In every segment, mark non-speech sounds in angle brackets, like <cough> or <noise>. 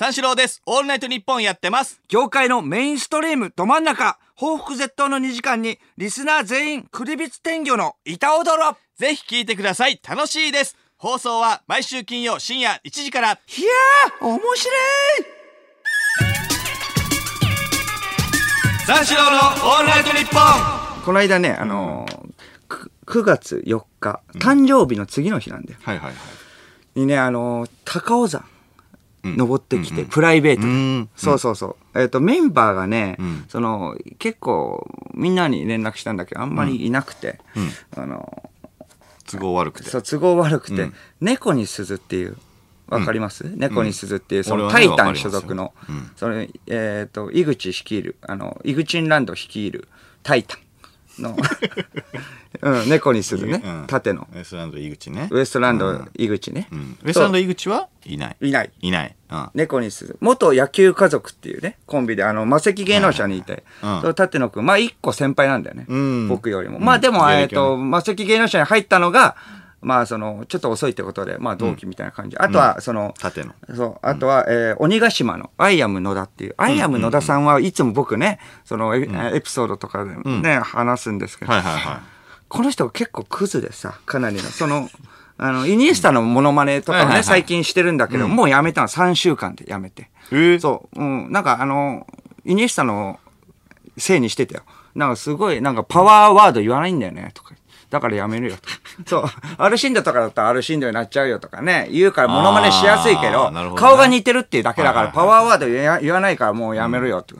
三四郎です。オールナイトニッポンやってます。業界のメインストリームど真ん中、報復絶倒の2時間に、リスナー全員、クリビツ天魚の板踊ろぜひ聞いてください。楽しいです。放送は毎週金曜深夜1時から。いやー、面白い三四郎のオールナイトニッポンこの間ね、あのーく9月4日、誕生日の次の日なんだよ。はいはいはい。にね、あのー高尾山、うん登ってきて、プライベートで。うん。そうそうそう。えっ、と、メンバーがね、うん。その、結構、みんなに連絡したんだけど、あんまりいなくて、あの都合悪くて。そう、都合悪くて、うん。猫に鈴っていう、わかります、猫に鈴っていう、その、タイタン所属の、うん。それ、えっ、と、井口率いる、あの、井口ンランド率いる、タイタンの、うん、猫に鈴ね、うん。縦の、ウエストランド井口ね。ウエストランドうん。井口ね、うん。ウエストランド井口はいない。いない。いない。うん。猫に鈴元野球家族っていうねコンビであのマセキ芸能社にいて、うん。その舘野くん。まあ一個先輩なんだよね、うん。僕よりも、うんまあでも、えっとマセキ芸能社に入ったのがまあそのちょっと遅いってことでまあ同期みたいな感じ、あとはその、縦の。そう。あとは、えー鬼ヶ島のアイアム野田っていう、アイアム野田さんはいつも僕ねそのエ,、エピソードとかでね、話すんですけど、はいはいはこの人が結構クズでさ、かなりの、その、あの、イニエスタのモノマネとかをね、最近してるんだけど、もうやめたの、3週間でやめて。そう、うん、なんかあの、イニエスタのせいにしてたよ。なんかすごい、なんかパワーワード言わないんだよね、とか。だからやめるよとか。そう。アルシンドとかだったらアルシンドになっちゃうよとかね。言うからモノマネしやすいけあど、どね顔が似てるっていうだけだから、パワーワード言わないからもうやめるよって。い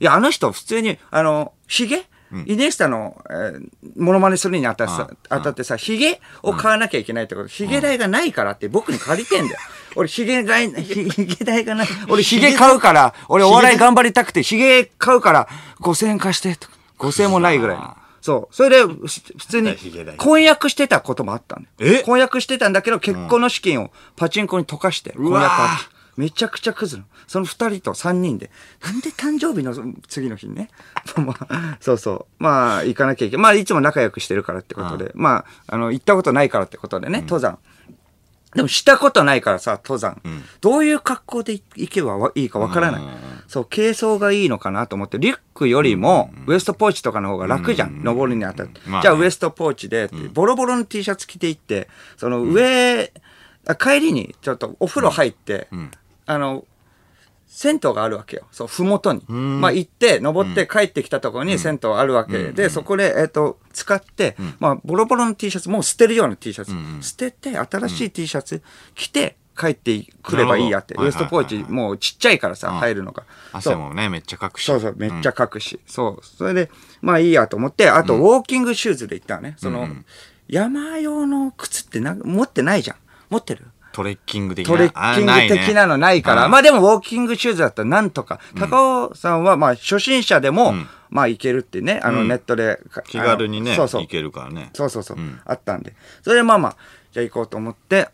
や、あの人普通に、あの、ヒゲ？イニエスタの、えー、モノマネするにあたってさ、当たってさ、ヒゲを買わなきゃいけないってこと、ヒゲ代がないからって僕に借りてんだよ。<laughs> 俺、ヒゲ代、ヒヒゲ代がない。俺、ヒゲ買うから、俺、お笑い頑張りたくて、ヒゲ買うから、5000円貸して、とか。5000円もないぐらいの。そう。それで、ふ普通に婚約してたこともあったんだよ。え？婚約してたんだけど、結婚の資金をパチンコに溶かして、婚約わあってめちゃくちゃクズなの。その二人と三人で。なんで誕生日の次の日にね。<laughs> まあ、そうそう。まあ、行かなきゃいけない。まあ、いつも仲良くしてるからってことで。まあ、あの、行ったことないからってことでね、登山。でもしたことないからさ、登山。どういう格好で行けばいいかわからない。そう、軽装がいいのかなと思って、リュックよりも、ウエストポーチとかの方が楽じゃん。登るにあたって。じゃあ、ウエストポーチでボロボロの T シャツ着て行って、その上、あ帰りにちょっとお風呂入って、あの、銭湯があるわけよ。そう、ふもとに。まあ行って、登って帰ってきたところに銭湯あるわけで、そこで、えっ、と、使って、まあ、ボロボロの T シャツ、もう捨てるような T シャツ、捨てて、新しい T シャツ着て、帰ってくればいいやって。ウエストポーチ、もうちっちゃいからさ、入るのが。汗もね、めっちゃかくし。そうそう、めっちゃ書くし。そう。それで、まあいいやと思って、あと、ウォーキングシューズで行ったのね。その、山用の靴ってな持ってないじゃん。持ってる？トレッキング的な？トレッキング的なのないから。まあでも、ウォーキングシューズだったらなんとか。高尾さんは、まあ、初心者でも、まあ、いけるってね、あの、ネットで。か気軽にね、そうそうい。けるからね。そうそうそう、んあったんで。それでまあまあ、じゃあ行こうと思って、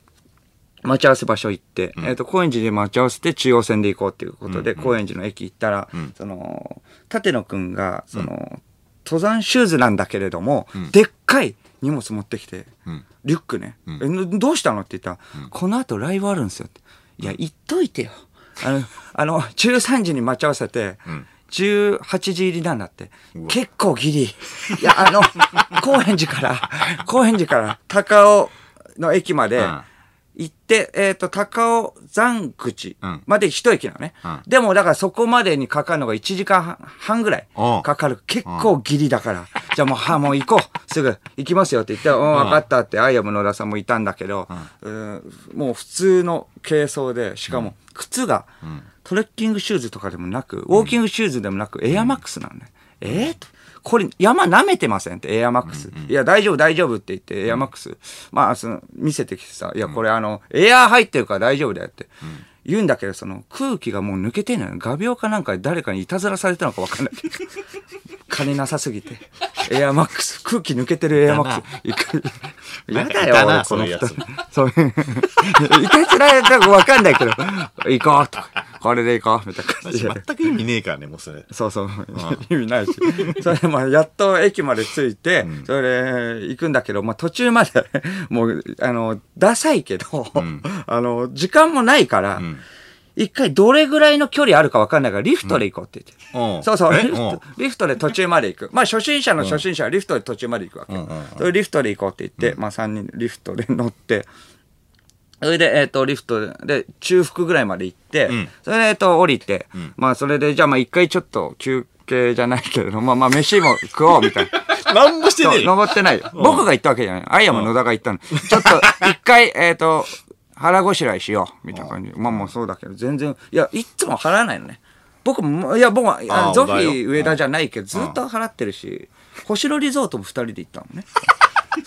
待ち合わせ場所行って、えっ、と、高円寺で待ち合わせて中央線で行こうっていうことで、高円寺の駅行ったら、その、立野くんが、その、登山シューズなんだけれども、でっかい荷物持ってきて、リュックね、えぬどうしたの？って言ったら、この後ライブあるんですよって。いや、言っといてよ。あの、<laughs> あの、13時に待ち合わせて、18時入りなんだって。結構ギリ。いや、あの、高円寺から、高円寺から高尾の駅までうん行って、えっ、と、高尾山口うんまで一駅なのね。うんでも、だからそこまでにかかるのが1時間半ぐらいかかる。結構ギリだから。じゃあもう、は、もう行こう。<laughs> すぐ行きますよって言って、うん、分かったって、アイアム野田さんもいたんだけど、うんもう普通の軽装で、しかも靴が、トレッキングシューズとかでもなく、ウォーキングシューズでもなく、エアマックスなのね。えーとこれ、山舐めてませんって、エアマックス。いや、大丈夫、大丈夫って言って、エアマックス、まあ、その、見せてきてさ、いや、これあの、エアー入ってるから大丈夫だよって。言うんだけど、その、空気がもう抜けてんのよ。画鋲かなんかで誰かにいたずらされたのか分かんない。<laughs> 金なさすぎて。エアマックス、空気抜けてるエアマックス。いかやだよ、俺この人そういう <laughs> いたずらやったか分かんないけど、行こうと。これで行こう、みたいな感じで。全く意味ねえからね、もうそれ。そうそう。意味ないし。それでまあ、やっと駅まで着いて、それで行くんだけど、まあ途中まで、<laughs> もう、あの、ダサいけど、あの、時間もないから、ん一回どれぐらいの距離あるか分かんないから、リフトで行こうって言って。うんそうそう、え？リフト、リフトで途中まで行く。まあ初心者の初心者はリフトで途中まで行くわけ。それでリフトで行こうって言って、まあ3人でリフトで乗って、それで、えっ、と、リフトで、中腹ぐらいまで行って、んそれで、えっ、と、降りて、まあ、それで、じゃあ、まあ、一回ちょっと休憩じゃないけれど、<laughs> まあ、まあ、飯も食おう、みたいな。<laughs> なんもしてねえよ。登ってないよ。僕が言ったわけじゃない。アイアム野田が言ったの。ちょっと、一回、えっ、と、腹ごしらえしよう、みたいな感じ。まあまあそうだけど、全然、いや、いっつも払わないのね。僕も、いや、僕は、いやゾフィー上田じゃないけど、ずっと払ってるし、星野リゾートも二人で行ったのね。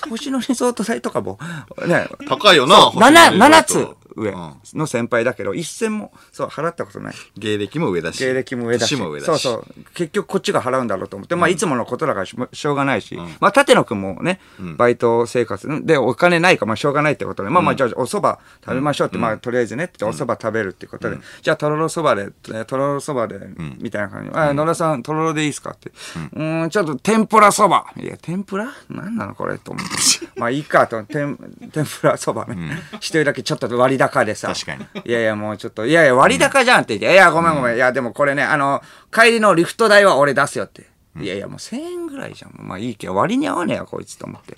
星野リゾート代とかも、ね、高いよな。そう。星野7、7リゾート。つ上うん。の先輩だけど、一銭も、そう、払ったことない。芸歴も上だし。芸歴も上だし。年も上だし。そうそう。結局こっちが払うんだろうと思って、まあいつものことだからししょうがないし、まあ立野くんもね、バイト生活でお金ないからまあしょうがないってことで、まあまあじゃあお蕎麦食べましょうって、まあとりあえずねってお蕎麦食べるってことで、じゃあとろろ蕎麦で、えーとろろ蕎麦で、みたいな感じ。で、あ、野田さんとろろでいいですかって。うーん、ちょっと天ぷら蕎麦。いや、天ぷら？なんなのこれと思って。まあいいかと、天 <laughs> 天ぷら蕎麦ね。一人だけちょっと割高でさ。確かにいやいや、もうちょっと、いやいや、割高じゃんって言って、いや、ごめんごめん。いや、でもこれね、あの、帰りのリフト代は俺出すよって。いやいや、もう1000円ぐらいじゃん。まあいいけど、割に合わねえよ、こいつと思って。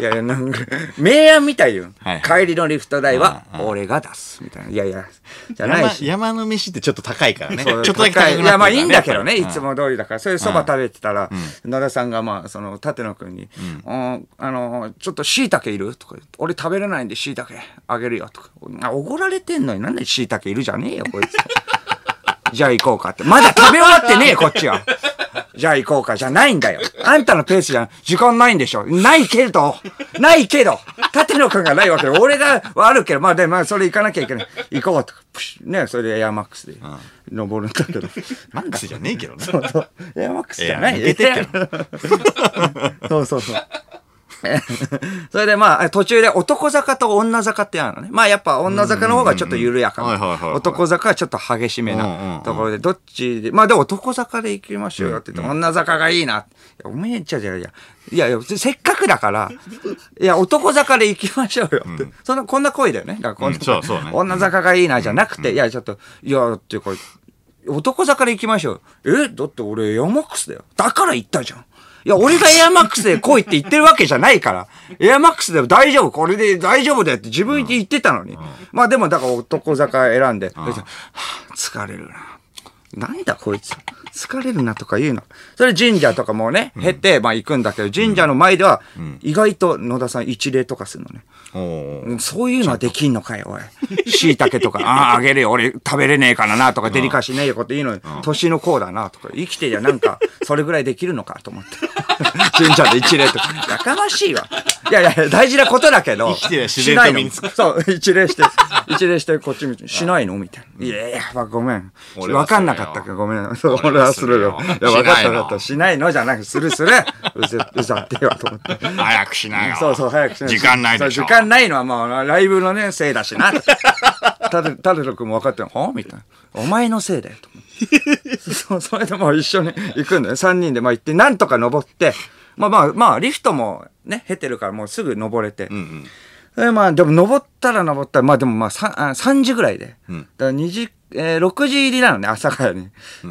いやいや、なんか、明暗みたいよ。はいは帰りのリフト代は俺が出す。みたいな。いやいや、じゃない山し。山の飯ってちょっと高いからね。ちそうょっとだけ高くなってるいや、まあいいんだけどね、いつも通りだから。それでそば食べてたら、野田さんがまあ、その、立野くんに、うんあの、ちょっと椎茸いる？とか言って、俺食べれないんで椎茸あげるよとか。あ、おごられてんのになんで椎茸いるじゃねえよ、こいつ。<laughs> じゃあ行こうかって。まだ食べ終わってねえ、こっちは。じゃあ行こうか、じゃないんだよ。あんたのペースじゃ時間ないんでしょ。ないけど、ないけど、立野くんがないわけで、俺がはあるけど、まあで、まあそれ行かなきゃいけない。行こうとか、プシュね、それでエアマックスで登るんだけど。マックスじゃねえけどね。そうそう。エアマックスじゃないいや抜けて <laughs> そうそうそう。<laughs> それでまあ、途中で男坂と女坂ってあるのね。まあやっぱ女坂の方がちょっと緩やかな。男坂はちょっと激しめなんところで、どっちで、まあでも男坂で行きましょうよって言って、女坂がいいな。いやおめえ、ちゃちゃいや、いやいや、せっかくだから、いや、男坂で行きましょうよって。そんな、こんな声だよね。女坂がいいなじゃなくて、いや、ちょっと、いや、っていうか、男坂で行きましょう。えだって俺エアマックスだよ。だから言ったじゃん。いや、俺がエアマックスで来いって言ってるわけじゃないから。エアマックスでも大丈夫。これで大丈夫だよって自分で言ってたのに。まあでもだから男坂選んで、疲れるな。なんだこいつ？疲れるなとか言うの。それ神社とかもね、経って、まあ行くんだけど、神社の前では、意外と野田さん一礼とかするのね。うんそういうのはできんのかよ、おい。<laughs> 椎茸とか、ああ、あげるよ、俺食べれねえからな、とか、デリカシーねえよこと言うのに、年の子だな、とか、生きてりゃなんか、それぐらいできるのか、と思って。神社で一礼とか、やかましいわ。いやいや、大事なことだけど、生きてりゃ自然と身につくしないのそう、一礼して、一礼してこっち見て、しないの？みたいな。いやいや、まあごめん。わかんなかったからごめん。そう俺はするよ。いや、わかったわかった。しないのじゃなくて、するする。うぜ、うざってよ、と思って。早くしなよ。そうそう、早くしない時間ないでしょ時間ないのはまあ、ライブのね、せいだしな。たて、たてとくんも分かってるは？みたいな。お前のせいだよ、と思って。そう、それでもう一緒に行くんだよ。3人でまあ行って、なんとか登って、まあまあ、まあ、リフトもね、経てるからもうすぐ登れて。うんうん。えまあ、でも登ったら登ったら、まあでもまあ 3, あ3時ぐらいで。んだから2時、えー6時入りなのね、朝からに。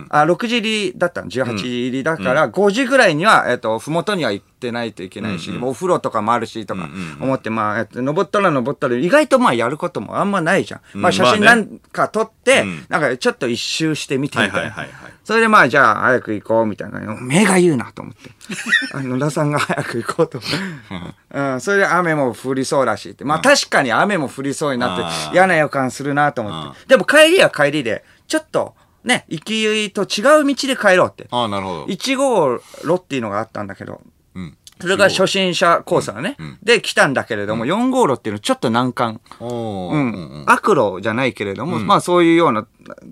あ、6時入りだったの。18時入りだから、5時ぐらいには、えっ、と、ふもとには行ってないといけないし、もうお風呂とかもあるし、とか思って、まあ、えっと、登ったら登ったら、意外とまあやることもあんまないじゃん。まあ写真なんか撮って、うんなんかちょっと一周してみてみたいな。はいはいはいはいそれでまあ、じゃあ早く行こうみたいな。目が言うなと思って。<laughs> あ野田さんが早く行こうと。うん、それで雨も降りそうだしって。まあ確かに雨も降りそうになって嫌な予感するなと思って。でも帰りは帰りで、ちょっとね、行きと違う道で帰ろうって。ああ、なるほど。1号路っていうのがあったんだけど、うん。それが初心者コースだね。で、来たんだけれども、4号路っていうのちょっと難関。ううん。悪路じゃないけれども、まあそういうような、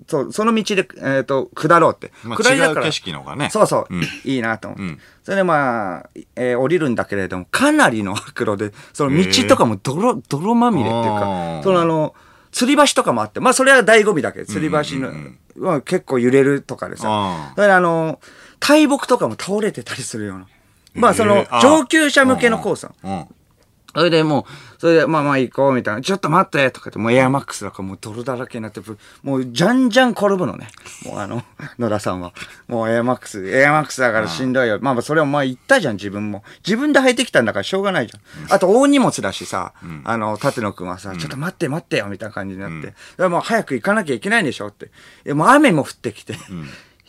そうその道で、えっ、と、下ろうって。まあ下りだから。景色の方がねそうそう、うんいいなと思って。うんそれでまあ、えー降りるんだけれども、かなりの悪路で、その道とかも泥、泥まみれっていうあかー、そのあの、吊り橋とかもあって、まあそれは醍醐味だけど、吊り橋の、まあ結構揺れるとかでさあ、ーそれであの、大木とかも倒れてたりするような。まあその上級者向けのコースなのうん。それでもう、それで、まあまあ行こうみたいな。ちょっと待ってとか言って、もうエアマックスだからもう泥だらけになって、もうじゃんじゃん転ぶのね。もうあの、<laughs> 野田さんは。もうエアマックス、エアマックスだからしんどいよ。まあまあそれお前言ったじゃん、自分も。自分で履いてきたんだからしょうがないじゃん。あと大荷物だしさ、あの、立野くんはさ、ちょっと待って待ってよみたいな感じになって。もう早く行かなきゃいけないんでしょって。もう雨も降ってきて。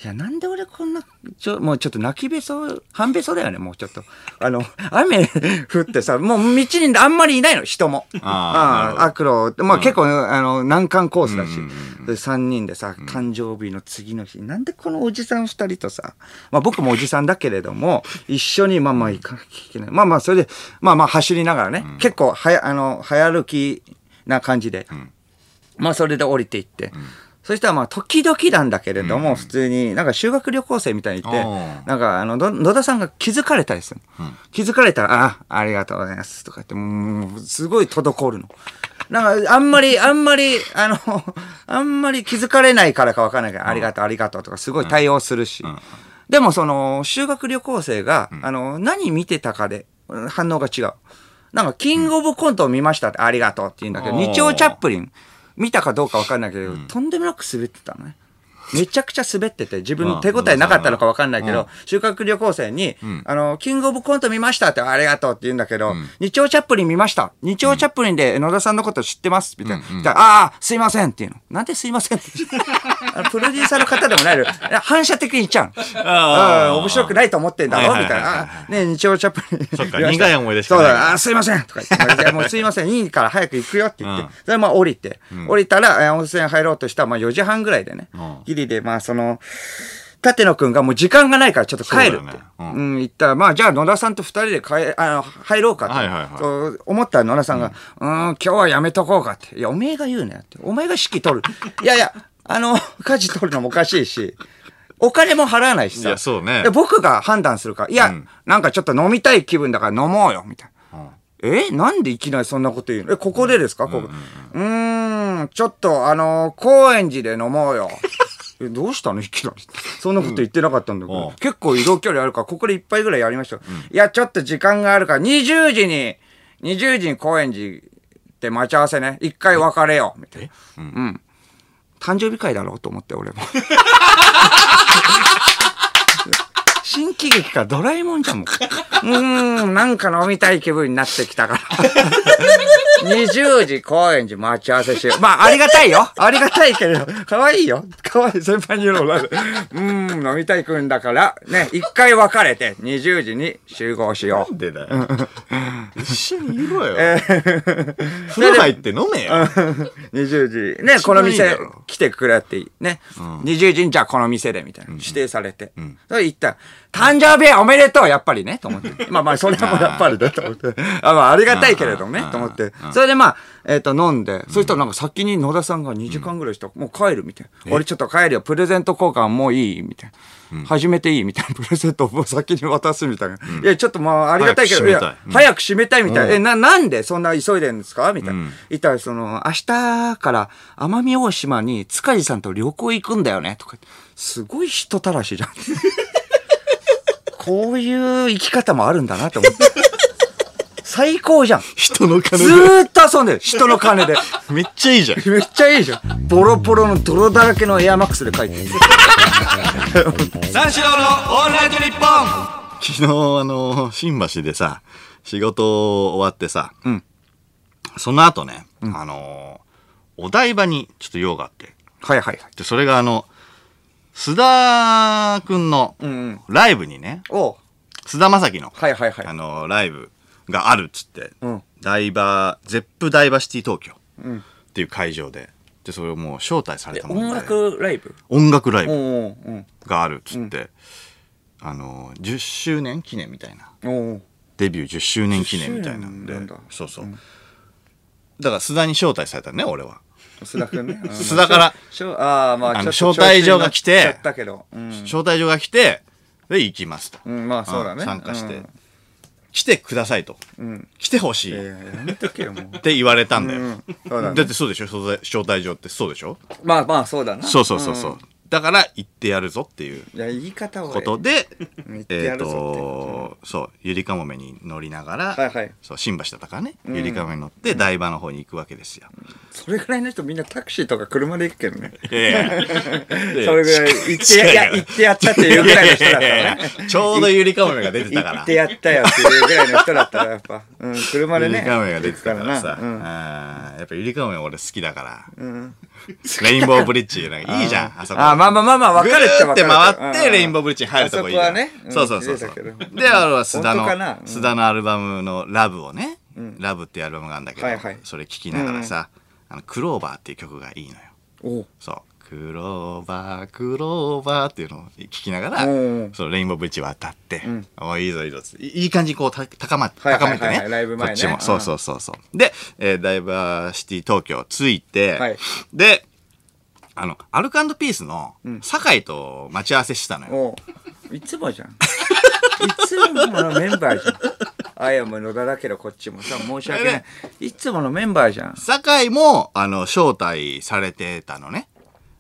いや、なんで俺こんな、ちょ、もうちょっと泣きべそ、半べそだよね、もうちょっと。あの、雨 <laughs> 降ってさ、もう道にあんまりいないの、人も。あーなるほど悪路、まあ結構、あの、難関コースだし。で、3人でさ、誕生日の次の日、なんでこのおじさん2人とさ、まあ僕もおじさんだけれども、一緒にまあまあ行かなきゃいけない。まあまあ、それで、まあまあ走りながらね、結構はや、あの、早歩きな感じで。まあそれで降りていって。そしたらまあ時々なんだけれども、普通になんか修学旅行生みたいにいてなんかあの、の野田さんが気づかれたりするの。気づかれたら、あ、ありがとうございますとか言って、もう、すごい滞るの。なんか、あんまり、<laughs> あんまり、あの、あんまり気づかれないからかわかんないけど、ありがとう、ありがとうとか、すごい対応するし。でも、その、修学旅行生が、あの、何見てたかで、反応が違う。なんか、キングオブコントを見ましたって、ありがとうって言うんだけど、日曜チャップリン、見たかどうかわかんないけど、とんでもなく滑ってたのね。めちゃくちゃ滑ってて、自分の手応えなかったのかわかんないけど、修学旅行生に、あの、キングオブコント見ましたって、ありがとうって言うんだけど、日曜チャップリン見ました。日曜チャップリンで野田さんのこと知ってます？みたいな。ああ、すいませんっていうの。なんですいませんって？<laughs> プロデューサーの方でもないの。反射的に言っちゃうの。ああ、面白くないと思ってんだろ？みたいな。あね日曜チャップリン。そっか苦い思い出しそうだ、あ、すいませんとか言って、もうすいません、いいから早く行くよって言って、うん。それでまあ降りて、降りたら、えー温泉入ろうとしたら、まあ4時半ぐらいでね、うん。ギリで、まあその、立野くんがもう時間がないからちょっと帰るって。そうだよねう、うん言ったら、まあじゃあ野田さんと二人で帰あの入ろうかと、はいはいはい思ったら野田さんが、うーん、今日はやめとこうかって。いや、おめえが言うなよって。お前が指揮取る。<laughs> いやいや、あの、舵取るのもおかしいし、お金も払わないしさ。いやそうねで僕が判断するから、いや、うんなんかちょっと飲みたい気分だから飲もうよ、みたいな。え？なんでいきなりそんなこと言うの？え、ここでですか？ここ。うーん、ちょっと、あのー高円寺で飲もうよ。え、どうしたの？いきなり。そんなこと言ってなかったんだけど、うん結構移動距離あるから、ここで一杯ぐらいやりました。いや、ちょっと時間があるから、20時に、20時に高円寺で待ち合わせね。一回別れよう。みたいな。うん。誕生日会だろうと思って、俺も。<laughs> 新喜劇かドラえもんじゃんもん。うーん、なんか飲みたい気分になってきたから。20時高円寺待ち合わせしよう。まあ、ありがたいよ。ありがたいけれど、可愛いよ。可愛い先輩に言うのうーん、飲みたい気分だから、ね、一回別れて、20時に集合しよう。でだよ。一緒にいろよ。風呂入って飲めよ。<laughs> 20時。ね、この店来てくれっていい。ね。20時にじゃあこの店でみたいな。指定されて。それ言ったら、誕生日おめでとうやっぱりねと思って。<laughs> まあまあ、それもやっぱりねと思って。<laughs> あまあ、ありがたいけれどもねと思って。それでまあ、えっと、飲んで、そしたらなんか先に野田さんが2時間ぐらいしたら、もう帰るみたいな。俺ちょっと帰るよ。プレゼント交換もういいみたいな。始めていいみたいな。プレゼントを先に渡すみたいな。いや、ちょっとまあ、ありがたいけど、いや早く閉めたいみたいな。え、な、なんでそんな急いでるんですか？みたいな。言ったら、その、明日から奄美大島に塚地さんと旅行行くんだよねとか。すごい人たらしじゃん。こういう生き方もあるんだなと思って。<laughs> 最高じゃん。人の金ずで。ーっと遊んでる。人の金で。<laughs> めっちゃいいじゃん。めっちゃいいじゃん。ボロボロの泥だらけのエアマックスで書いてる。三四郎のオールナイトニッポン昨日、あの、新橋でさ、仕事終わってさ、んその後ね、あの、お台場にちょっと用があって、はいはいはい。で、それがあの、須田くんのうんうん。ライブにね、お。う須田まさきの、はいはいはい。あ。の、ライブがあるっつって、うん。ダイバー、ゼップダイバーシティ東京うん。っていう会場で、で、それをもう招待されでたもんで。音楽ライブ？音楽ライブがあるっつって、あの、10周年記念みたいな。デビュー10周年記念みたいなんで。10周年なんだ。そうそう、だから須田に招待されたね俺は、須田くんね。<laughs> うん須田から。しょああ、まあ、あのちょっと招待状が来て。調子に乗っちゃったけど。うん。招待状が来てで行きますと、うん、まあそうだね。ん参加して、うん。来てくださいと、ん。来てほしい。いやいや、やめとけよ、もう。<laughs> って言われたんだよ、うん。そうだね。だってそうでしょ招待招待状ってそうでしょ？まあまあ、そうだな。そうそうそうそう、んだから行ってやるぞっていういや言い方をことでえっとそうゆりかもめに乗りながら、はいはい。そう新橋だったからね、ゆりかもめに乗って台場の方に行くわけですよ、それぐらいの人みんなタクシーとか車で行くけどね。いやいや。<laughs> それぐらい行ってや行ってやったっていうぐらいの人だったらね。<laughs> ちょうどゆりかもめが出てたから行ってやったよっていうぐらいの人だったらやっぱ、うん、車でゆねりかもめが出てたからさ、うん。あーやっぱゆりかもめ俺好きだから、<laughs> レインボーブリッジなんかいいじゃんあそこ。あまあまあまあまあ分かるっちゃ分かるぐーって回ってレインボーブリッジに入るとこいいじゃんあそうんそうそうそうであれは須田本の須田のアルバムの「ラブをね「ラブっていうアルバムがあるんだけど、それ聴きながらさ「あのクローバー」っていう曲がいいのよ。そうクローバークローバーっていうのを聞きながらうん。そうレインボーブリッジ渡って、ん。おいいぞいいぞいいい感じにこうた高ま高めてね。ライブ前ね。こっちも。うん。そうそうそうそう。で、えーダイバーシティ東京着いて、はい。であのアルコピースの酒井と待ち合わせしたのよ、いつもじゃん。<laughs> いつものメンバーじゃん。あやも野田だけどこっちもさ申し訳ない。いつものメンバーじゃん。酒井もあの招待されてたのね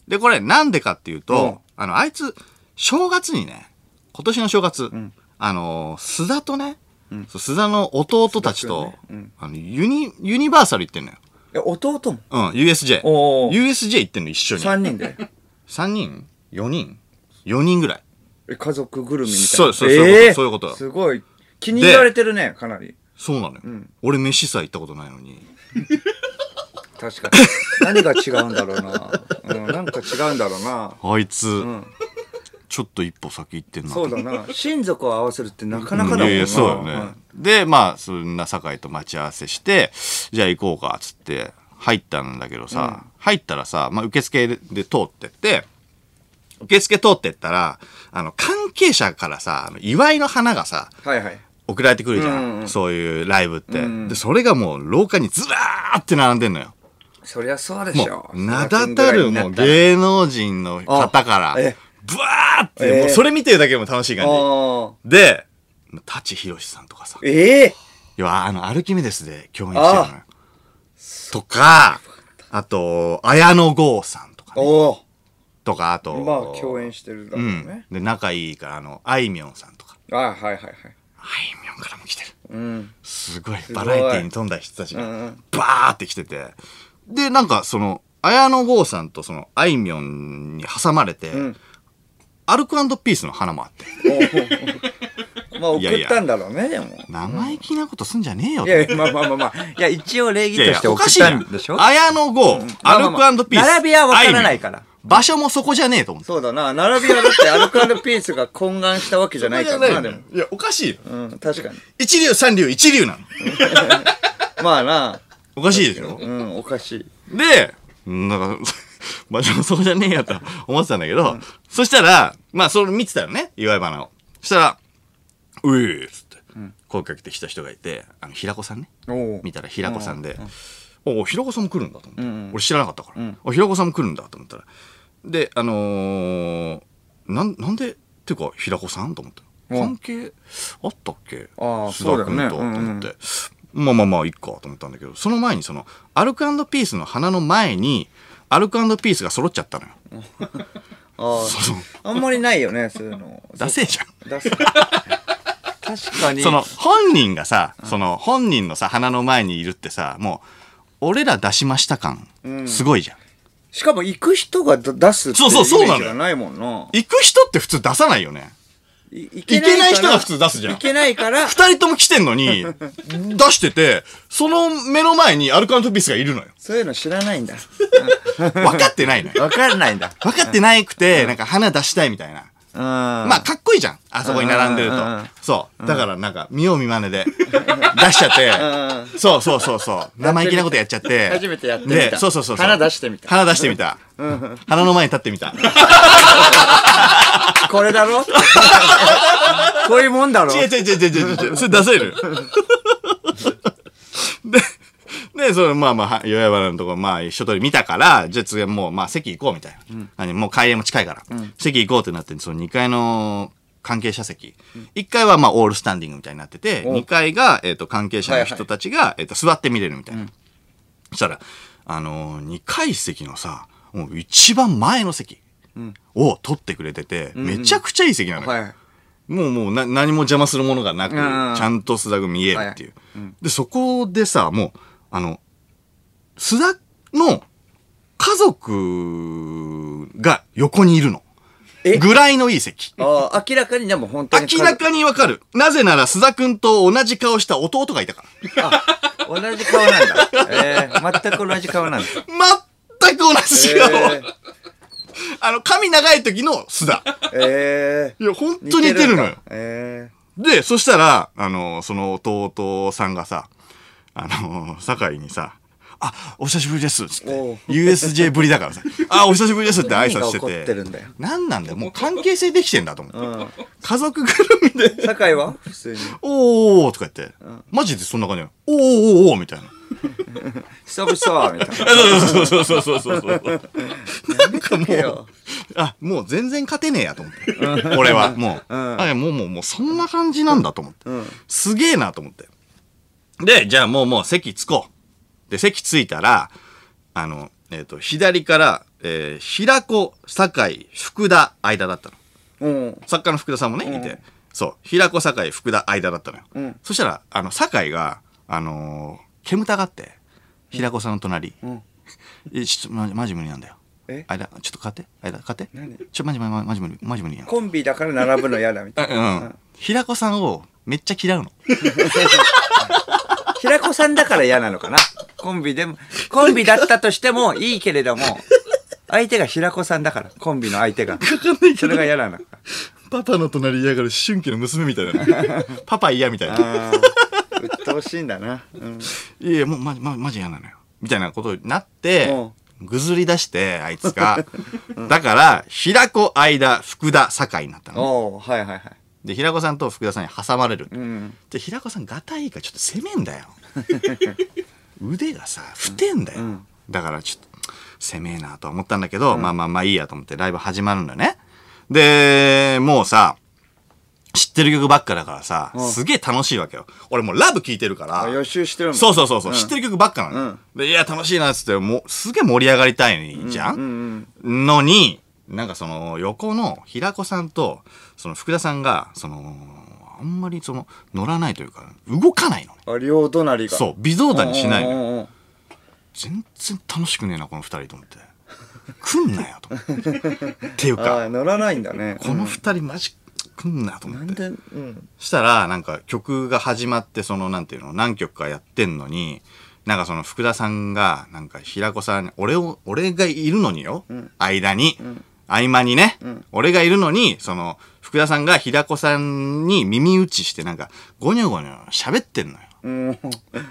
でこれなんでかっていうと、うん。あのあいつ正月にね今年の正月、あの須田とね、須田の弟たちと、あのユニユニバーサル行ってんのよ。え弟も？うん USJ USJ 行ってんの一緒に。3人で？3人？4人？4人ぐらい。え家族ぐるみみたいな。そうそうえーそういうこと。そういうこと。すごい。気に入られてるねかなり。そうなのよ、俺飯さえ行ったことないのに確かに。何が違うんだろうな、うん、なんか違うんだろうな。あいつ、ん。ちょっと一歩先行ってんなそうだな。親族を合わせるってなかなかだもんな、いやいやそうよね、んでまあそんな酒井と待ち合わせしてじゃあ行こうかっつって入ったんだけどさ、入ったらさ、まあ、受付で通ってって受付通ってったらあの関係者からさあの祝いの花がさはいはい。送られてくるじゃん、うんうんそういうライブって、うん。でそれがもう廊下にずらーって並んでんのよそりゃそうでしょ。もう名だたるもう芸能人の方からあえブワーって、えもうそれ見てるだけでも楽しい感じ、あで舘ひろしさんとかさ。ーええ。要は、あの、アルキメデスで共演してるのよ。とか、あと、綾野剛さんとか、ね、おおとか、あと、まあ共演してるだろううん。ね、。で、仲いいから、あの、あいみょんさんとか。あはいはいはい。あいみょんからも来てる。うん。すごい、ごいバラエティに富んだ人たちがバーって来てて。で、なんか、その、綾野剛さんとその、あいみょんに挟まれて、ん。アルコピースの花もあって。<laughs> まあ送いやいや。ったんだろうねでも。生意気なことすんじゃねえよいやいやまあまあまあまあ。いや一応礼儀いやいやとして送っおかしいやん。たん。でしょ綾野剛、アルコピース。並びは分からないから。場所もそこじゃねえと思って。そうだな。並びはだってアルコピースが懇願したわけじゃないからなでも。いや、おかしいよ。うん確かに。一流、三流、一流なの。<laughs> まあなおかしいでしょ？うんおかしい。で、なんか、<laughs> 場所もそこじゃねえやと思ってたんだけど、そしたら、まあ、それ見てたよね、祝い花を。そしたら、うえーっつって、声かけてきた人がいて、あの、平子さんね。見たら平子さんで、おお平子さんも来るんだと思って、んうん俺知らなかったから、お平子さんも来るんだと思ったら。であのー、なんなんでっていうか平子さんと思ってうん。関係あったっけ？あー須田君と、そうだよね。と思って、まあまあまあいっかと思ったんだけどその前にそのアルコピースの花の前にアルコピースが揃っちゃったのよ。<laughs> あああんまりないよねそういうの。ダセえじゃん。出す確かに。その本人がさ、その本人のさ花の前にいるってさもう俺ら出しました感、すごいじゃん。しかも行く人が出すっていそうそうそうなのよイメージがないもんな。行く人って普通出さないよねいいけない人が普通出すじゃんいけないから二人とも来てんのに、<laughs> 出してて、その目の前にアルカントピースがいるのよ。そういうの知らないんだ <laughs> 分かってないのよ。<laughs> わかんないんだ分かってないくて、なんか花出したいみたいな。うんまあ、かっこいいじゃん。あそこに並んでるとうんうんうん。そう。だから、なんか、見よう見まねで、出しちゃって、そうそうそうそう。生意気なことやっちゃって。初めてやってみたで、そうそうそうそう。花出してみた花出してみた。花の前に立ってみた。これだろ？<laughs> こういうもんだろ？違う違う違う違う違う違う。それ出せる？で、で、それまあまあ、は岩原のところ、まあ一通り見たから、じゃあ次はもう、まあ席行こうみたいな。何？もう開演も近いから。席行こうってなって、その2階の関係者席。1階はまあオールスタンディングみたいになってて、お2階が、えっ、と、関係者の人たちが、えっ、と、座って見れるみたいな。そしたら、あのー、2階席のさ、もう一番前の席。を取ってくれてて、めちゃくちゃいい席なのよ。はい。もうもうな何も邪魔するものがなく、ちうんゃんと須田が見えるっていう。で、そこでさ、もう、あの、須田の家族が横にいるの。え？ぐらいのいい席。ああ、明らかにでも本当に。明らかにわかる。なぜなら須田くんと同じ顔した弟がいたから。同じ顔なんだ。えー、全く同じ顔なんだ。全く同じ顔。えーあの、髪長い時の須田。えいや、ほんー、と似てるのよんだ。。えで、そしたら、あの、その弟さんがさ、あの、酒井にさ、あ、お久しぶりですっつっておう。USJ ぶりだからさ、あ、お久しぶりですって挨拶しててるんだよて。なんだよ、もう関係性できてんだと思って。ー、家族ぐるみで、うん。酒井は？普通に。<laughs> おーとか言って、マジでそんな感じよ。おーおーおーみたいな。久々みたいな。そうそうそうそうそうそう。なんかもよう、あ、もう全然勝てねえやと思って。俺は、もう。んあもうもう、もうそんな感じなんだと思って。んすげえなと思って。で、じゃあもうもう席着こう。で、席着いたら、あの、えっ、と、左から、えー、平子、酒井、福田、間だったの。うん。作家の福田さんもね、いて。そう。平子、酒井、福田、間だったのよ。うんそしたら、あの、酒井が、あのー煙たがって、平子さんの隣。んえ、ちょっと、ま、マジ無理なんだよ。え？間、ちょっと買って。間、買って。何？ちょ、マジ、マジ、マジ無理、マジ無理やん。コンビだから並ぶの嫌だみたいな。うん。平子さんをめっちゃ嫌うの。<laughs> 平子さんだから嫌なのかな？コンビでも、コンビだったとしてもいいけれども、相手が平子さんだから、コンビの相手が。それが嫌なのか。パパの隣嫌がる思春期の娘みたいな。<laughs> パパ嫌みたいな。鬱陶しいんだな。うん。いやもうマジ、マジマジ嫌なのよ。みたいなことになってう、ぐずり出して、あいつが。<laughs> だから、平子、間、福田、酒井になったの。おおはいはいはい。で、平子さんと福田さんに挟まれる。うん。で、平子さん、ガタいいからちょっと攻めんだよ。<laughs> 腕がさ、太んだよ。だからちょっと、攻めえなとは思ったんだけど、まあまあまあいいやと思ってライブ始まるんだよね。で、もうさ、知ってる曲ばっかだからさ、すげえ楽しいわけよ。俺もうラブ聴いてるから、あ予習してるもん。そうそうそうそう、ん知ってる曲ばっかなのよ。で、いや、楽しいなっつって、もう、すげえ盛り上がりたいじゃん、うんうん。のに、なんかその、横の平子さんと、その福田さんが、その、あんまりその、乗らないというか、動かないのね。あ、両隣が。そう、微動だにしないのよ。全然楽しくねえな、この二人と思って。来んなよ、と思って。っていうあか、あ、乗らないんだね。この二人マジ来んなと思って。なんで、うん。したら、なんか曲が始まって、その、なんていうの、何曲かやってんのに、なんかその福田さんが、なんか平子さんに、俺を、俺がいるのによ、間に、合間にね、俺がいるのに、その、福田さんが平子さんに耳打ちして、なんか、ゴニョゴニョ喋ってんのよ。うん。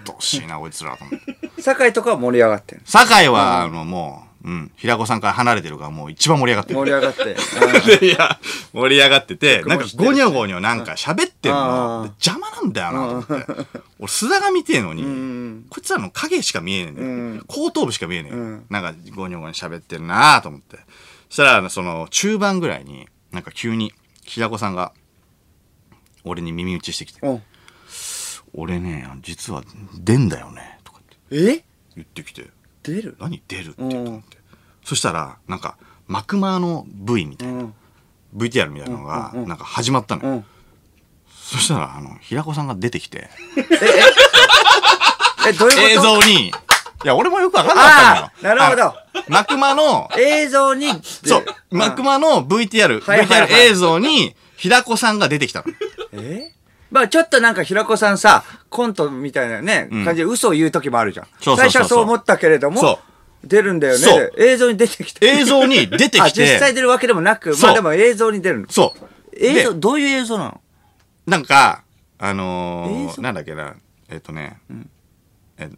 どうしいな、こいつらと思って。酒井とかは盛り上がってる。酒井は、あの、もう、うん、平子さんから離れてるから、もう一番盛り上がってる。盛り上がって。で <laughs> いや、盛り上がってて、なんかゴニョゴニョなんか喋ってんうの。邪魔なんだよなと思って。俺、須田が見てえのに、んこいつらの影しか見えねえんだよ。うん後頭部しか見えねえ、んなんかゴニョゴニョ喋ってるなと思って。そしたら、その、中盤ぐらいに、なんか急に、平子さんが、俺に耳打ちしてきて、うん。俺ね、実は出んだよね、とかってえ？言ってきて、出る？何？出るって言うと思って。そしたら、なんか、マクマの V みたいな、うん VTR みたいなのが、なんか始まったのよ。うん。そしたら、あの、平子さんが出てきて、え、どういうこと？映像に、いや、俺もよくわかんなかったのよ。なるほど。マクマの、映像に、そう、マクマの VTR、VTR 映像に、平子さんが出てきたの。え？まあちょっとなんか平子さんさ、コントみたいなね、ん感じで嘘を言う時もあるじゃん。最初はそう思ったけれどもそ、出るんだよねそう。映像に出てきて。映像に出てあ、き実際て、出るわけでもなく、まあでも映像に出るの。そう。映像、でどういう映像なの？なんか、あのー、なんだっけな、えっとね、え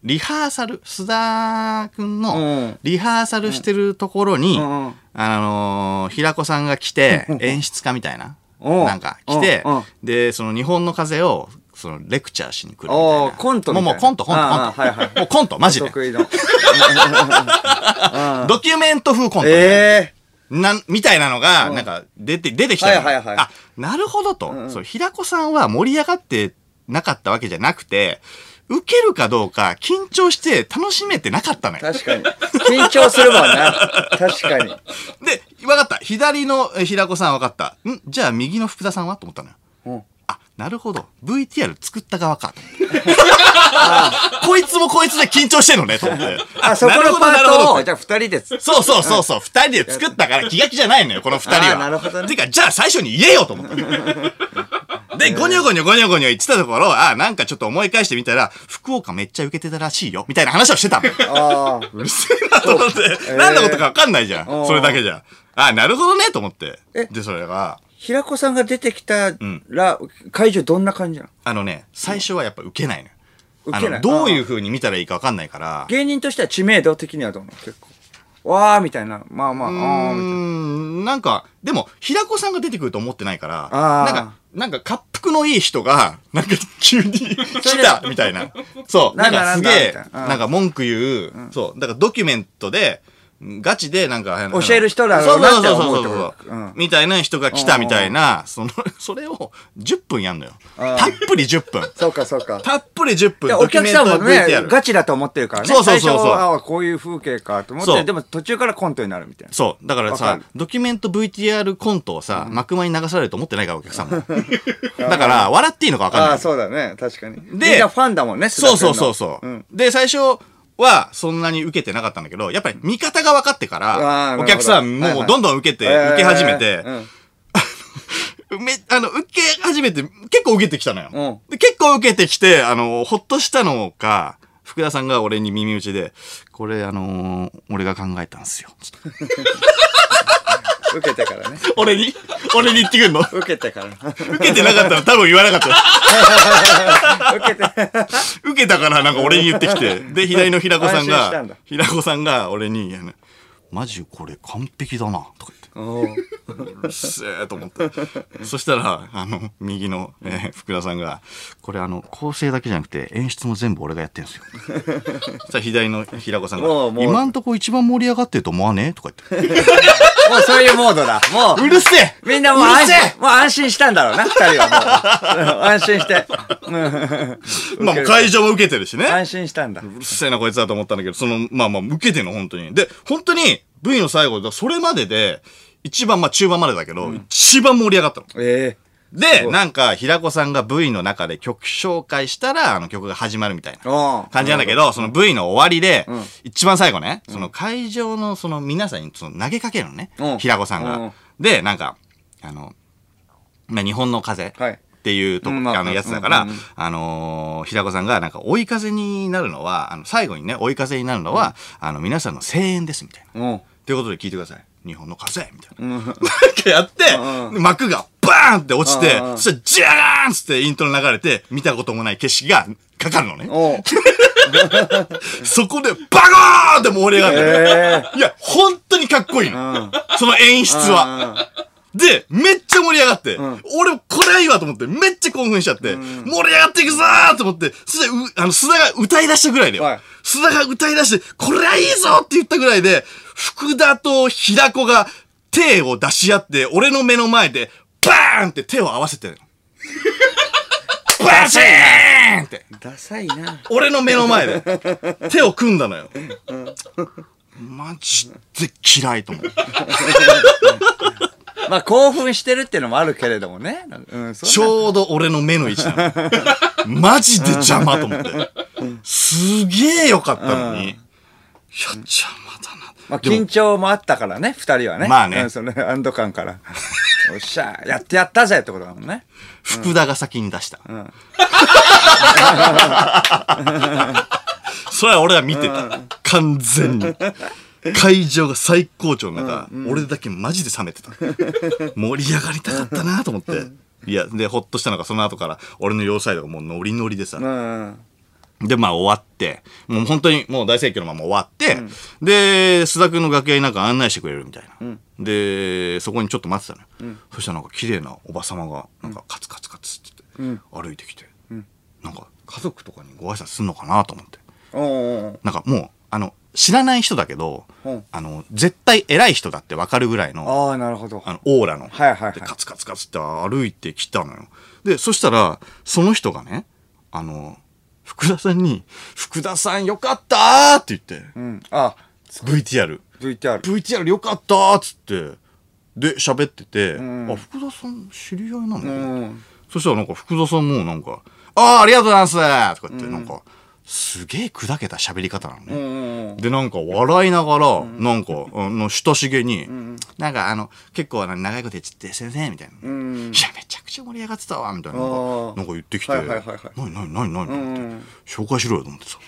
リハーサル、須田くんのうん。リハーサルしてるところに、うんうん。あのー、平子さんが来て、演出家みたいな、う。んなんか来てうんうん、で、その日本の風を、そのレクチャーしに来るみたいな。コントみたいな。もうもうコント、コント、コント。はいはい。もうコント、マジで。得意の。<laughs> ドキュメント風コント。ええなん、みたいなのが、なんか、出て、出てきたの。はいはいはい。あ、なるほどと。そう、平子さんは盛り上がってなかったわけじゃなくて、受けるかどうか、緊張して楽しめてなかったのよ。確かに。緊張するもんな。確かに。で、わかった。左のえ平子さん分かった。ん？じゃあ右の福田さんは？と思ったのよ。うんあ、なるほど。VTR 作った側か。こいつもこいつで緊張してんのね、と思って。<laughs> あ、そこのパートを、じゃあ二人でつ。そうそうそうそう、二人で作ったから気が気じゃないのよ、この二人は。なるほどねてか、じゃあ最初に言えよと思って。で、ゴニョゴニョゴニョゴニョ言ってたところ、あ、なんかちょっと思い返してみたら、福岡めっちゃ受けてたらしいよ、みたいな話をしてたの。ああ。うるせえなと思って、ー何のことかわかんないじゃん。それだけじゃん。あ、なるほどね、と思ってえ。で、それが、平子さんが出てきたら、会場どんな感じなの？あのね、最初はやっぱ受けないのよ。受けないあのどういう風に見たらいいかわかんないから。芸人としては知名度的にはどうなの？結構。わーみたいな。まあまあ、あうーーみたいな。んなんか、でも、平子さんが出てくると思ってないから、なんか、なんか、滑腹のいい人が、なんか、急に <laughs> 来たみたいな。そう。ななんかすげえなんか文句言う、そう。だからドキュメントで、ガチでなんか、教える人だろうなって思うってことうんみたいな人が来たみたいな、その、<laughs> それを10分やんのよ。たっぷり10分。そうかそうか。たっぷり10分。お客さんもねガチだと思ってるからね。そうそうそうこういう風景かと思って、でも途中からコントになるみたいな。そう。だからさドキュメント VTR コントをさ、幕間に流されると思ってないから、お客さんも。<laughs> だから、笑っていいのか分かんない。ああ、そうだね。確かに。でファンだもんね、そうそうそうそう、んで、最初はそんなに受けてなかったんだけど、やっぱり見方が分かってから、お客さんもうどんどん受けて、えー受け始めて、うん。<laughs> め、あの、受け始めて、結構受けてきたのよ。うん。で結構受けてきて、あの、ほっとしたのか、福田さんが俺に耳打ちで、これあのー俺が考えたんすよ。受けてからね。<laughs> 俺に？俺に言ってくんの？受けてから。受けてなかったら多分言わなかった。<laughs> 受けて。受けたからなんか俺に言ってきて、で、左の平子さん安心したんだが、平子さんが俺に、マジこれ完璧だな、とか言って。おううっせえと思って。そしたら、あの、右の、えー福田さんが、これあの、構成だけじゃなくて演出も全部俺がやってんすよ。そしたら左の平子さんが今んとこ一番盛り上がってると思わね？えとか言って。もうそういうモードだ。もう、うるせえみんなもう安心、もう安心したんだろうな、二人はもう。安心して。まあ会場も受けてるしね。安心したんだ。うるせえなこいつだと思ったんだけど、その、まあまあ、受けてんの、本当に。で、本当に、V の最後だ、それまでで、一番、まあ中盤までだけど、一番盛り上がったの。えで、なんか、平子さんが V の中で曲紹介したら、あの曲が始まるみたいえな感じなんだけど、その V の終わりで、ん一番最後ね、その会場のその皆さんにその投げかけるのねうん、平子さんがうん。で、なんか、あの、まあ日本の風。はい。っていうとああのやつだから、あのー平子さんがなんか追い風になるのは、あの最後にね、追い風になるのは、あの皆さんの声援ですみたいな。うん。ということで聞いてください。日本の風みたいな。うん。なんかやって、うん幕がバーンって落ちて、うんうんそしたらジャーンっつってイントロ流れて、見たこともない景色がかかるのね。<laughs> そこでバゴーンって盛り上がってる。えいや、本当にかっこいいえの。その演出は。は。で、めっちゃ盛り上がって、ん俺、これはいいわと思って、めっちゃ興奮しちゃって、盛り上がっていくぞーと思って、そして、うあの、須田が歌い出したぐらいだよ。はい須田が歌い出して、これはいいぞって言ったぐらいで、福田と平子が手を出し合って、俺の目の前で、バーンって手を合わせてるの。<laughs> バシーンって。ダサいな。俺の目の前で手を組んだのよ。マジで嫌いと思う。<laughs> まあ興奮してるっていうのもあるけれどもね。うん、そちょうど俺の目の位置なの。マジで邪魔と思って。すげえよかったのに。いや、邪魔だな。まあ緊張もあったからね、二人はね。まあねうんその安堵感から。<laughs> おっしゃ、やってやったぜってことだもんね。福田が先に出した。ん <laughs> それは俺は見てた。完全に。会場が最高潮の中、俺だけマジで冷めてた。盛り上がりたかったなと思って。いや、で、ほっとしたのがその後から、俺の両サイドがもうノリノリでさ、うん。で、まあ終わって、もう本当にもう大盛況のまま終わって、で、須田君の楽屋になんか案内してくれるみたいな。で、そこにちょっと待ってたのよ。そしたらなんか綺麗なおばさまが、なんかカツカツカツって言って、歩いてきて、なんか家族とかにご挨拶すんのかなと思って。なんかもう、あの、知らない人だけど、うんあの、絶対偉い人だってわかるぐらいの、ああ、なるほど。あの、オーラの。はいはいはいで、カツカツカツって歩いてきたのよ。で、そしたら、その人がね、あの、福田さんに、福田さんよかったーって言って、うん。あ、VTR。VTR。VTR よかったーっつって、で喋ってて、んあ福田さん知り合いなの、うん。そしたらなんか福田さんもなんか「ああありがとうございます」とか言ってなんかすげえ砕けた喋り方なのね、うん。で、なんか笑いながら、なんか、あの、親しげに、なんかあの、結構あの長いこと言って、先生みたいな。うん。いや、めちゃくちゃ盛り上がってたわ、みたいな。なんか言ってきて、何何何何と思って、うん紹介しろよと思ってさ。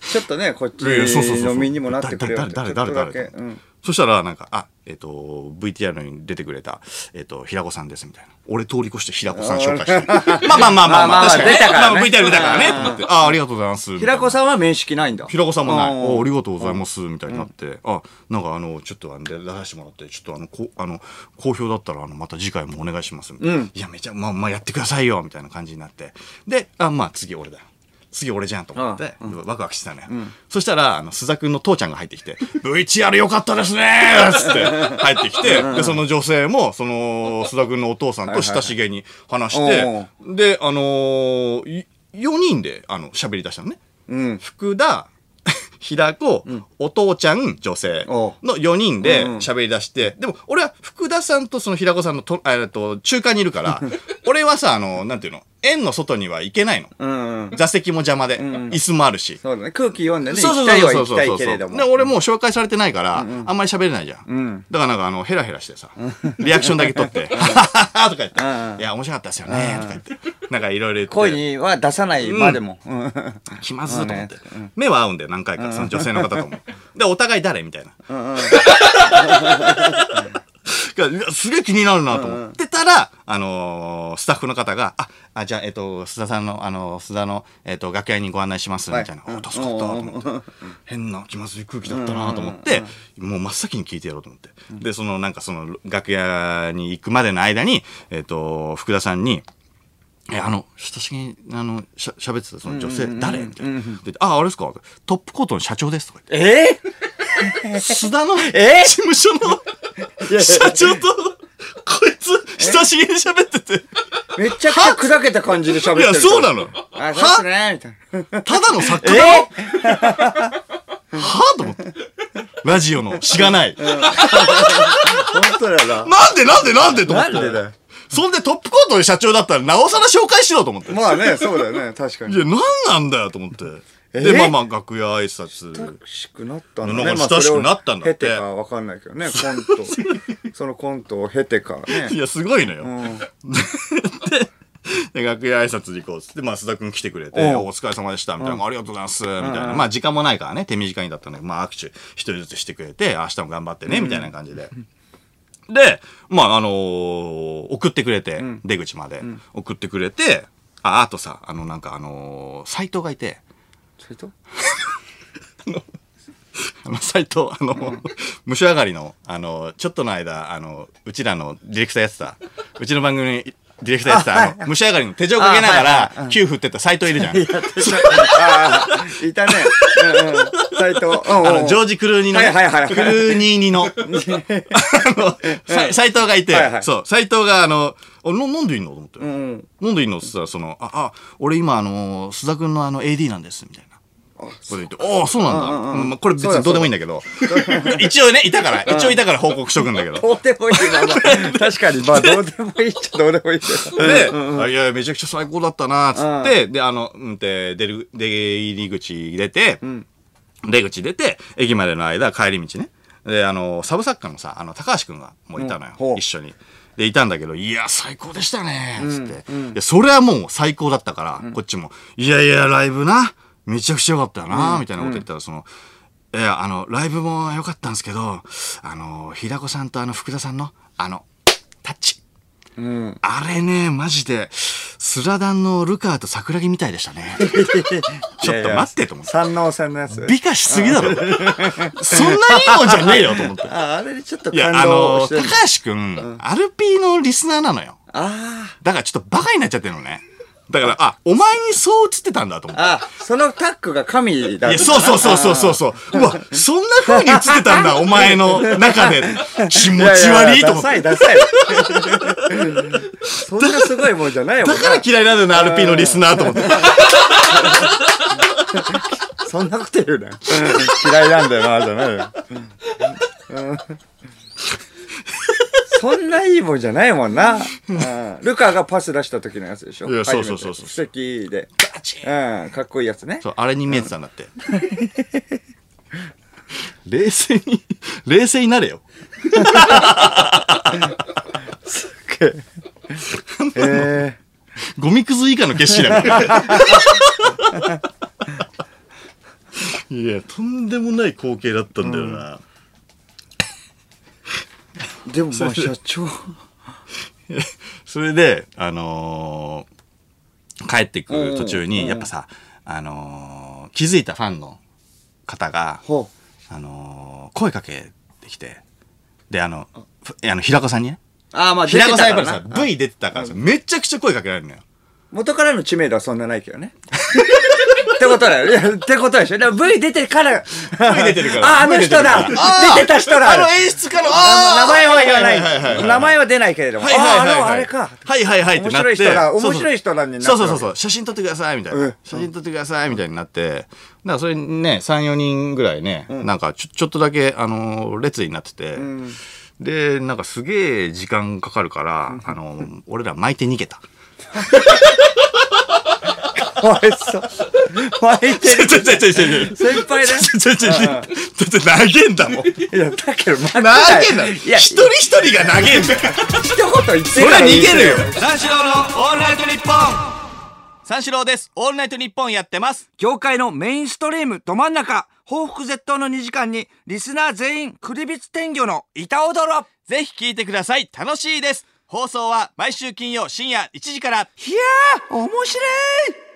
ちょっとね、こっちの身にもなってくれよ誰誰誰誰そしたら、なんか、あ、えっ、と、VTR に出てくれた、えっ、と、平子さんです、みたいな。俺通り越して平子さん紹介して。まあまあまあまあまあ、確かにまあ VTR 出たからね、と思って。あ、ありがとうございます。平子さんは面識ないんだ。平子さんもない。うんおありがとうございます、みたいになって。あ、なんかあの、ちょっとあの出出させてもらって、ちょっとあの、こあの、好評だったら、あの、また次回もお願いします。みたいなうんいや、めちゃ、まあ、まあ、やってくださいよ、みたいな感じになって。で、あ、まあ、次俺だよ。次俺じゃんと思って、ワクワクしてたのよ。そしたら、あの、須田くんの父ちゃんが入ってきて、VTR 良かったですねーつって入ってきて、で、その女性も、その、須田くんのお父さんと親しげに話して、で、あのー、4人で、あの、喋り出したのね。うん。福田、<laughs> 平子、お父ちゃん、女性お。の4人でうんうん。喋り出して、でも俺は福田さんとその平子さんのと、えっと、中間にいるから、<laughs> 俺はさ、あの、なんていうの、円の外には行けないの。うんうん。座席も邪魔で、ん椅子もあるし。そうだね。空気読んでね、そうそう行きたいはそうそう行きたいけれども。で、俺もう紹介されてないから、あんまり喋れないじゃん。うん。だからなんかあの、ヘラヘラしてさ、リアクションだけ取って、ははははとか言って、うんいや、面白かったですよね、とか言って、なんかいろいろ言って。声には出さないまでも。うん。気まずいと思って。目は合うんだよ、何回か、その女性の方とも。で、お互い誰みたいな。うんうん。すげえ気になるなと思ってたら、あのースタッフの方が、あ、あじゃあ、えっ、と、須田さんの、あの、須田の、えっ、と、楽屋にご案内します、みたいな。はいあ、助かった、と思って。変な気まずい空気だったなと思って、もう真っ先に聞いてやろうと思って。で、その、なんかその、楽屋に行くまでの間に、えっ、と、福田さんに、え、あの、親しげに、あの、しゃ、喋ってたその女性、誰？みたいな。で、あ、あれですか？トップコートの社長ですとか言って。え須田のえ事務所の社長と、こいつ、親しげに喋ってて。ー、めちゃくちゃ砕けた感じで喋ってる。いや、そうなの。あ、そうっすね、みたいな。ただの作家だろ？は？と思って。ラジオのしがない。本当だな。<laughs> なんでなんでなんでと思って。なんでだよ。そんでトップコートの社長だったらなおさら紹介しろと思って。いまあね、そうだよね、確かに。や、なんなんだよと思って。えで、まあまあ、楽屋挨拶。親しくなったんだね。なんかまあ親しくなったんだって経てかわかんないけどね、コント。<laughs> そのコントを経てかね。いや、すごいのよ。うん。で、楽屋挨拶に行こうっつって、まあ、須田くん来てくれて、うんお疲れ様でした、みたいな、ありがとうございます、みたいな。まあ、時間もないからね、手短にだったんで、まあ、握手一人ずつしてくれて、明日も頑張ってね、みたいな感じで。で、まあ、あのー送ってくれて、出口まで、送ってくれて、あ、あとさ、あの、なんかあのー斎藤がいて、それとあの、<laughs> 斎藤、あの、虫上がりの、あの、ちょっとの間、あの、うちらのディレクターやってた、うちの番組にディレクターやってた、あの、虫上がりの手錠かけながら、球振ってた斎藤いるじゃん。いたね。うんうん。斎藤。うんジョージ・クルーニーのね、はいはいはいクルーニーニの、斎藤がいて、はいはいそう、斎藤が、あの、あななんでいんのと思って。うんうん。でいんのって言ったら、その、あ、あ、俺今、あの、須田くんのあの、AD なんです、みたいな。こと言って、ああ、そうなんだ。うんうんうんまあ、これ別にどうでもいいんだけど。一応ね、いたから、一応いたから報告しとくんだけど。どうでもいいな。まあ確かに、まあ、どうでもいいっちゃどうでもいいけど。で、あいや、めちゃくちゃ最高だったな、つって、で、あの、うんて、出る、出入り口出て、出口出て、駅までの間、帰り道ね。で、あの、サブ作家のさ、あの、高橋くんがもういたのよ、うん一緒に。で、いたんだけど、いや、最高でしたね、つって。いや、それはもう最高だったから、こっちも、いやいや、ライブな、めちゃくちゃ良かったよな、みたいなこと言ったら、その、いや、あの、ライブも良かったんですけど、あの、平子さんとあの、福田さんの、あの、タッチ。うん。あれね、マジで、スラダンのルカーと桜木みたいでしたね。<laughs> ちょっと待ってと思って。三能線のやつ。美化しすぎだろ。<laughs> そんないいもんじゃねえよと思って。<laughs> あ、あれでちょっといや、感あの、動してる。高橋くん、アルピーのリスナーなのよ。あだからちょっとバカになっちゃってるのね。だから、あ、お前にそう映ってたんだと思って。あ。あ、そのタッグが神だいや、そうそうそうそうそうそう。うわ、そんな風に映ってたんだ、お前の中で。気持ち悪いと思って。ダサい、ダサい。そんなすごいもんじゃないもんな。だから嫌いなんだよな、アルピーのリスナーと思って。そんなこと言うな。嫌いなんだよな、じゃないよ。そんないいもんじゃないもんな。うんルカがパス出した時のやつでしょ？いやそうそうそうそう初めて布石で。バチうん、かっこいいやつね。そう、あれに見えてたんだって。<laughs> 冷静に、冷静になれよ。え <laughs> ゴミくず以下の景色だから。<laughs> いや、とんでもない光景だったんだよな。ー、でもまあ社長。<laughs> それで、あのー帰ってくる途中に、うんやっぱさ、あのー気づいたファンの方が、ほあのー声かけてきて、で、あの、ふあの、平子さんにね。う。ああ、まあ平子さんやっぱりさ。V 出てたからさ、めちゃくちゃ声かけられるのよ。元からの知名度はそんなないけどね。<laughs> ってことだよ。いや、ってことでしょ。だから V 出てから。V 出てるからあ、あの人だ V 出てるから出てた人だあの演出家の、名前は言わないはいはいはいはい名前は出ないけれども。はいはいはいはいああ、あのあれか。はいはいはいってなって。面白い人だ面白い人なんになったそうそうそうそう。写真撮ってくださいみたいな。うん写真撮ってくださいみたいになって。だからそれにね、3、4人ぐらいね、なんかちょちょっとだけ、あのー列になってて、んで、なんかすげえ時間かかるから、あのー俺ら巻いて逃げた。かわいそう。巻いてる。ちょちょちょちょちょ先輩ね。ちょちょちょちょだって投げんだもん。いや、だけど、投げだいや、一人一人が投げんだよ。一言言ってそれは逃げるよ。三四郎のオールナイトニッポン三四郎です。オールナイトニッポンやってます。業界のメインストリームど真ん中、報復絶倒の2時間に、リスナー全員、クリビツ天魚の板踊ろ。ぜひ聞いてください。楽しいです。放送は毎週金曜深夜1時から。いやー、面白い